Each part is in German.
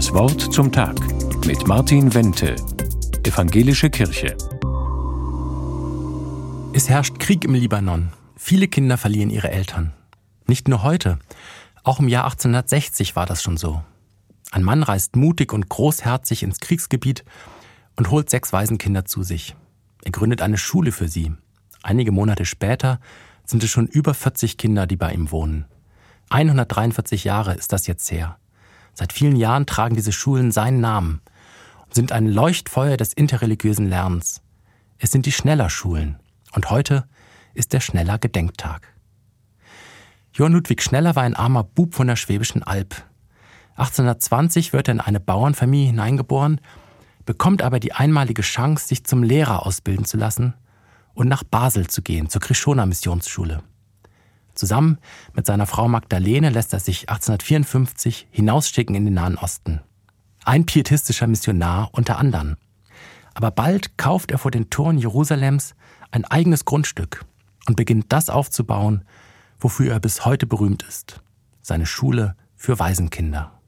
Das Wort zum Tag mit Martin Wente, Evangelische Kirche. Es herrscht Krieg im Libanon. Viele Kinder verlieren ihre Eltern. Nicht nur heute, auch im Jahr 1860 war das schon so. Ein Mann reist mutig und großherzig ins Kriegsgebiet und holt sechs Waisenkinder zu sich. Er gründet eine Schule für sie. Einige Monate später sind es schon über 40 Kinder, die bei ihm wohnen. 143 Jahre ist das jetzt her. Seit vielen Jahren tragen diese Schulen seinen Namen und sind ein Leuchtfeuer des interreligiösen Lernens. Es sind die Schneller-Schulen und heute ist der Schneller Gedenktag. Johann Ludwig Schneller war ein armer Bub von der Schwäbischen Alb. 1820 wird er in eine Bauernfamilie hineingeboren, bekommt aber die einmalige Chance, sich zum Lehrer ausbilden zu lassen und nach Basel zu gehen, zur Krishona Missionsschule. Zusammen mit seiner Frau Magdalene lässt er sich 1854 hinausschicken in den Nahen Osten. Ein pietistischer Missionar unter anderem. Aber bald kauft er vor den Toren Jerusalems ein eigenes Grundstück und beginnt das aufzubauen, wofür er bis heute berühmt ist. Seine Schule für Waisenkinder.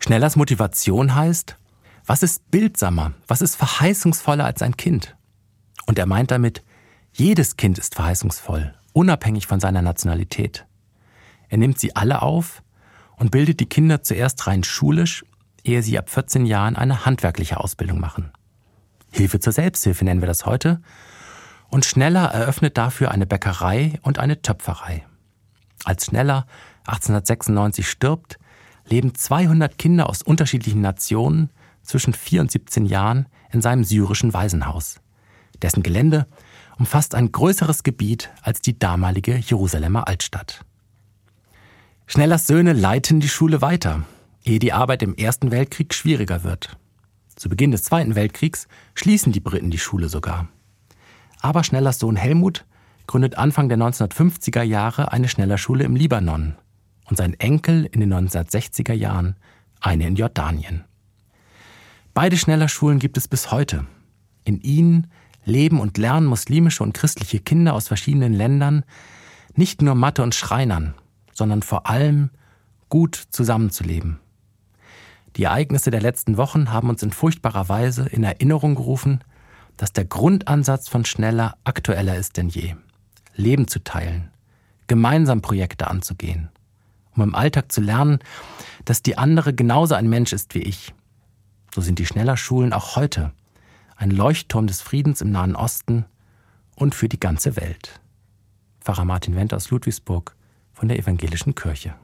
Schnellers Motivation heißt, was ist bildsamer, was ist verheißungsvoller als ein Kind? Und er meint damit, jedes Kind ist verheißungsvoll, unabhängig von seiner Nationalität. Er nimmt sie alle auf und bildet die Kinder zuerst rein schulisch, ehe sie ab 14 Jahren eine handwerkliche Ausbildung machen. Hilfe zur Selbsthilfe nennen wir das heute. Und Schneller eröffnet dafür eine Bäckerei und eine Töpferei. Als Schneller 1896 stirbt, leben 200 Kinder aus unterschiedlichen Nationen zwischen 4 und 17 Jahren in seinem syrischen Waisenhaus. Dessen Gelände umfasst ein größeres Gebiet als die damalige Jerusalemer Altstadt. Schnellers Söhne leiten die Schule weiter, ehe die Arbeit im Ersten Weltkrieg schwieriger wird. Zu Beginn des Zweiten Weltkriegs schließen die Briten die Schule sogar. Aber Schnellers Sohn Helmut gründet Anfang der 1950er Jahre eine Schnellerschule im Libanon und sein Enkel in den 1960er Jahren eine in Jordanien. Beide Schnellerschulen gibt es bis heute. In ihnen leben und lernen muslimische und christliche Kinder aus verschiedenen Ländern nicht nur Mathe und Schreinern, sondern vor allem gut zusammenzuleben. Die Ereignisse der letzten Wochen haben uns in furchtbarer Weise in Erinnerung gerufen, dass der Grundansatz von Schneller aktueller ist denn je. Leben zu teilen, gemeinsam Projekte anzugehen, um im Alltag zu lernen, dass die andere genauso ein Mensch ist wie ich. So sind die Schneller-Schulen auch heute ein Leuchtturm des Friedens im Nahen Osten und für die ganze Welt. Pfarrer Martin Wendt aus Ludwigsburg von der Evangelischen Kirche.